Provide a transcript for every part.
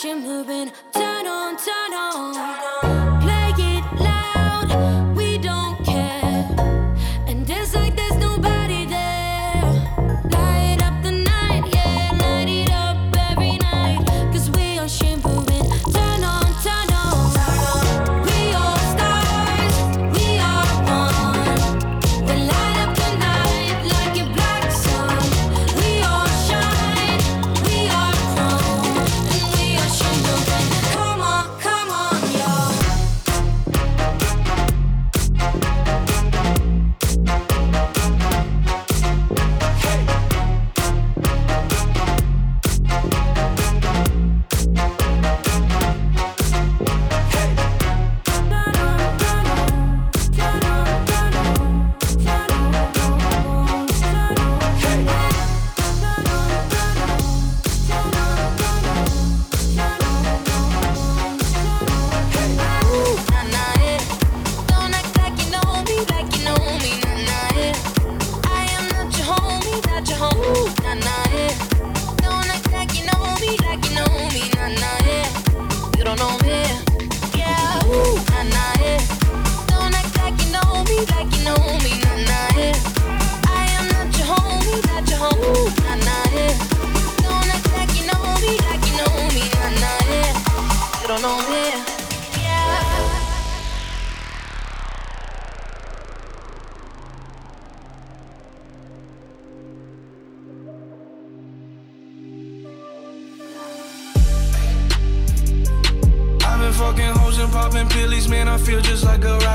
she moving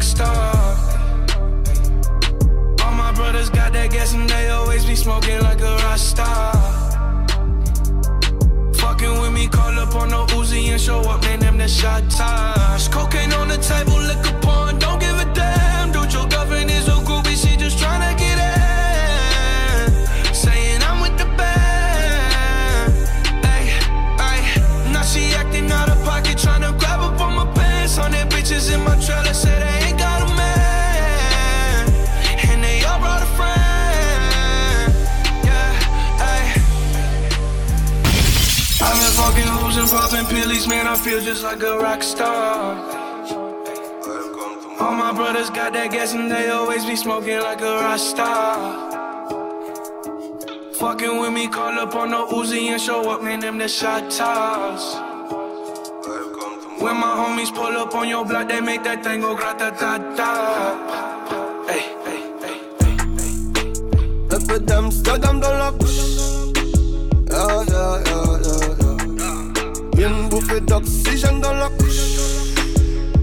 rock. All my brothers got that gas and they always be smoking like a rock. Fucking with me, call up on no Uzi and show up, man, them the shot ties. Cocaine on the table, liquor popping pills, man, I feel just like a rock star. All my brothers got that gas and they always be smoking like a rock star. Fucking with me, call up on the Uzi and show up, man, them the shot toss. When my homies pull up on your block, they make that thing go grata ta ta. Hey, hey, hey, hey, hey. Up with them, stuck them, don't love. Yeah, yeah. D'oxygène dans la couche.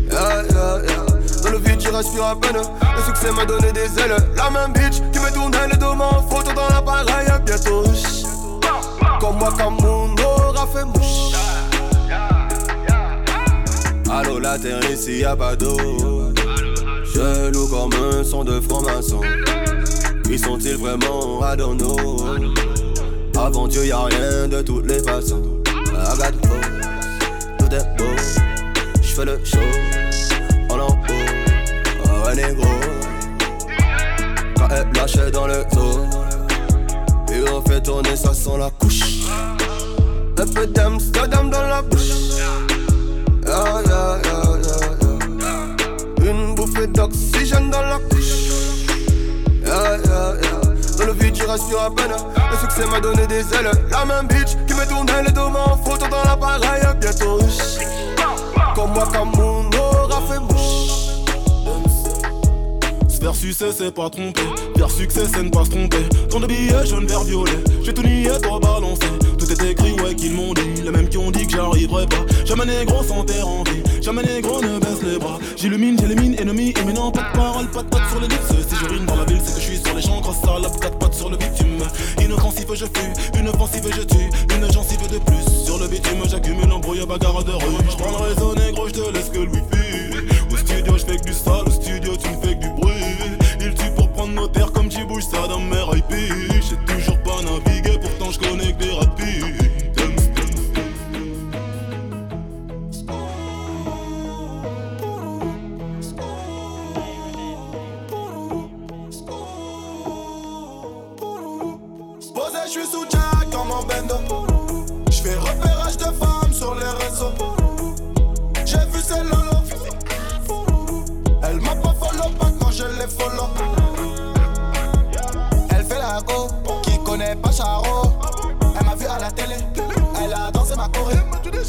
Dans le vide, je respire à peine. Le succès m'a donné des ailes. La même bitch qui me tournait le dos en photo dans l'appareil. Bientôt. Comme moi, comme mon aura fait mouche. Allô, la terre ici, y'a pas d'eau. loue comme un son de franc-maçon. Qui sont-ils vraiment à Avant Dieu, y'a rien de toutes les façons. J'fais le show en haut. Oh, un négro. Quand elle lâche dans le dos. Et on fait tourner ça sans la couche. Un peu d'Amsterdam dans la bouche. Yeah, Une bouffée d'oxygène dans la couche. Le succès m'a donné des ailes. La même bitch qui me tournait les deux en photo dans l'appareil. Bientôt. Comme moi, comme mon aura fait mouche. Vers succès, c'est pas trompé. Vers succès, c'est ne pas se tromper. Tant de billets jaune, vert, violet. J'ai tout nié, toi balancé. Tout est écrit, ouais, qu'ils m'ont dit. Les mêmes qui ont dit que j'arriverai pas. Jamais négro sans terre en vie. Jamais négro ne baisse les bras. J'illumine, j'élimine, ennemi. Et maintenant, pas de parole, pas de patte sur les lips. Si je rime dans la ville, c'est que je suis sur les champs. À la quatre pattes sur le bitume. Inoffensif, je fuis. Une offensive, je tue. Une gencive de plus. Sur le bitume, j'accumule un brouillard bagarre de rue. J'prends le réseau négro, j'te laisse que le wifi.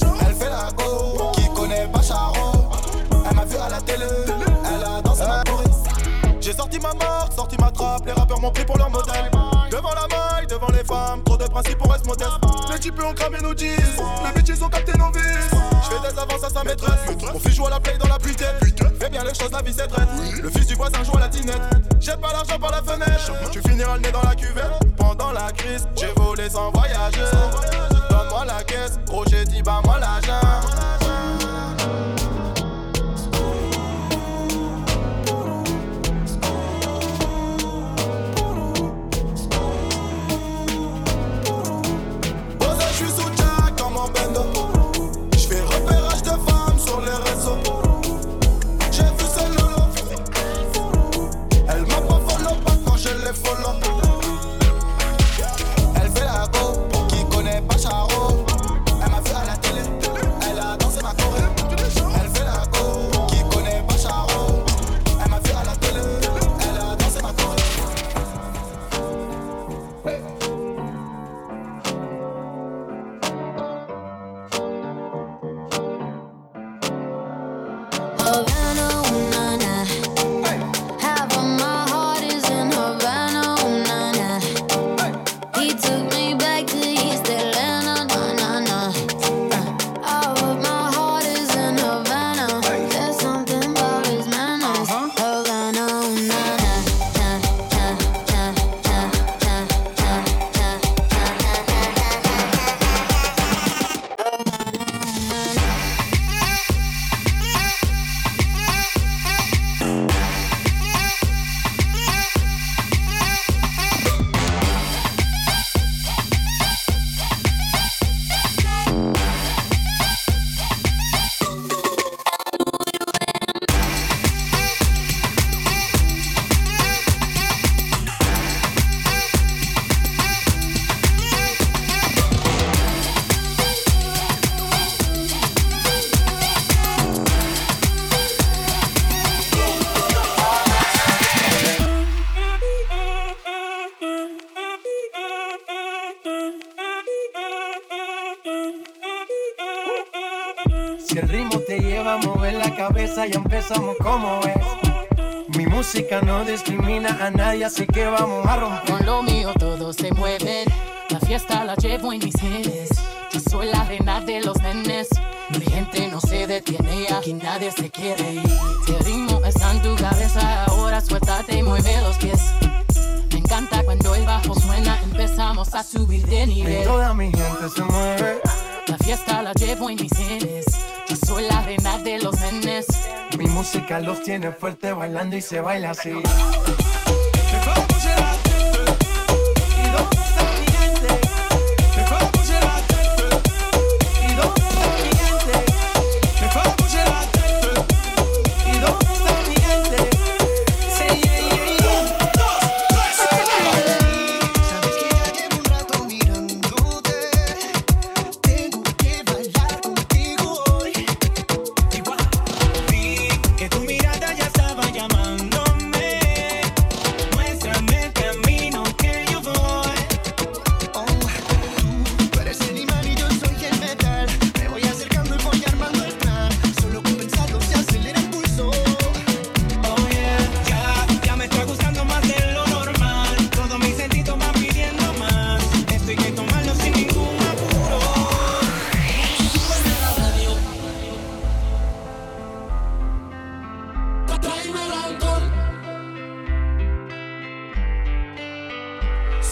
Elle fait la go, qui connaît pas Charo. Elle m'a vu à la télé, elle a dansé ma choré. J'ai sorti ma marque, sorti ma trappe, les rappeurs m'ont pris pour leur modèle. La les femmes, trop de principes pour être modeste. Les types ont cramé nos jeans, les bitches ont capté nos vies. J'fais des avances à sa maîtresse. Mon fils joue à la play dans la pluie Fais bien les choses, la vie c'est traite. Le fils du voisin joue à la tinette. J'ai pas l'argent par la fenêtre. Tu finiras le nez dans la cuvette. Pendant la crise, j'ai volé sans voyager. Donne-moi la caisse, gros j'ai dit bah moi l'argent. ya empezamos como es. Mi música no discrimina a nadie, así que vamos a romper. Con lo mío todos se mueven, la fiesta la llevo en mis genes. Yo soy la reina de los nenes. Mi gente no se detiene, aquí nadie se quiere ir. El ritmo está en tu cabeza, ahora suéltate y mueve los pies. Me encanta cuando el bajo suena, empezamos a subir de nivel. toda mi gente se mueve. La fiesta la llevo en mis genes. Yo soy la reina de los nenes. Música los tiene fuerte bailando y se baila así.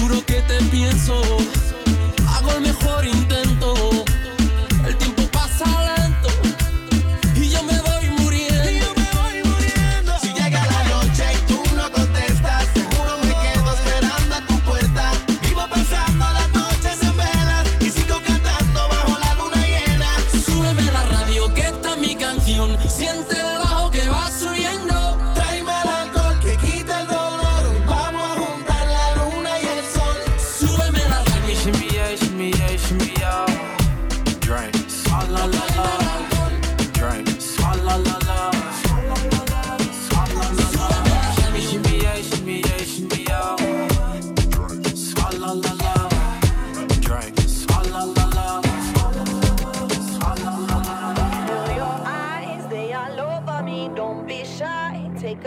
juro que te pienso.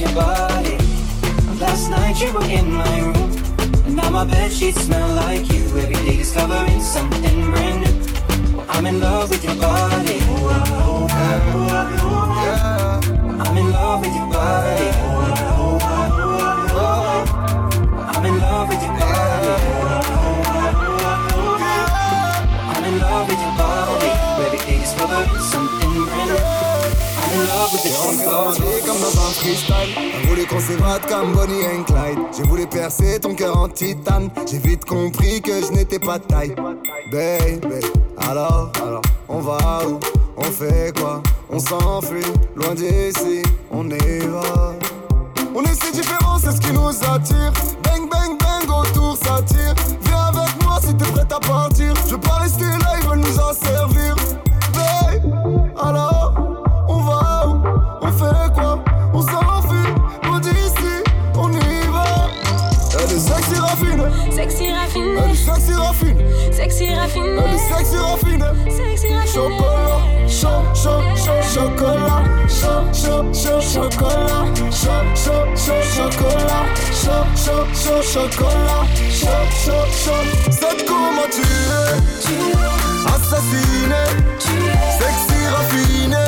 your body. Last night you were in my room. And now my bed sheets smell like you. Every day discovering something brand new. I'm in love with your body. I'm in love with your body. I'm in love with your body. I'm in love with your body. Every day discovering something. Comme dans un freestyle. On voulu qu'on s'évade comme Bonnie and Clyde. J'ai voulu percer ton cœur en titane. J'ai vite compris que je n'étais pas de taille. Baby, alors, alors, on va où? On fait quoi? On s'enfuit, loin d'ici, on va. On est si différents, c'est ce qui nous attire. Bang, bang, bang, autour ça tire. Viens avec moi si t'es prête à partir. Je veux pas rester là, ils veulent nous en servir sexy raffinée sexy raffiné, Elle est sexy raffinée sexy raffiné. Chocolat, chaud, chaud, chaud, chocolat, chaud, chaud, chaud, chocolat, chaud, chaud, chaud, chocolat, chaud, chaud, chaud, chocolat, chaud, chaud, chaud. C'est comment tu es, assassiné, sexy raffiné,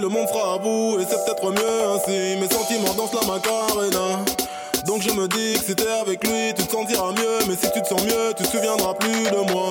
le monde sera à bout, et c'est peut-être mieux ainsi. Mes sentiments dansent la macarena. Donc je me dis que si t'es avec lui, tu te sentiras mieux. Mais si tu te sens mieux, tu te souviendras plus de moi.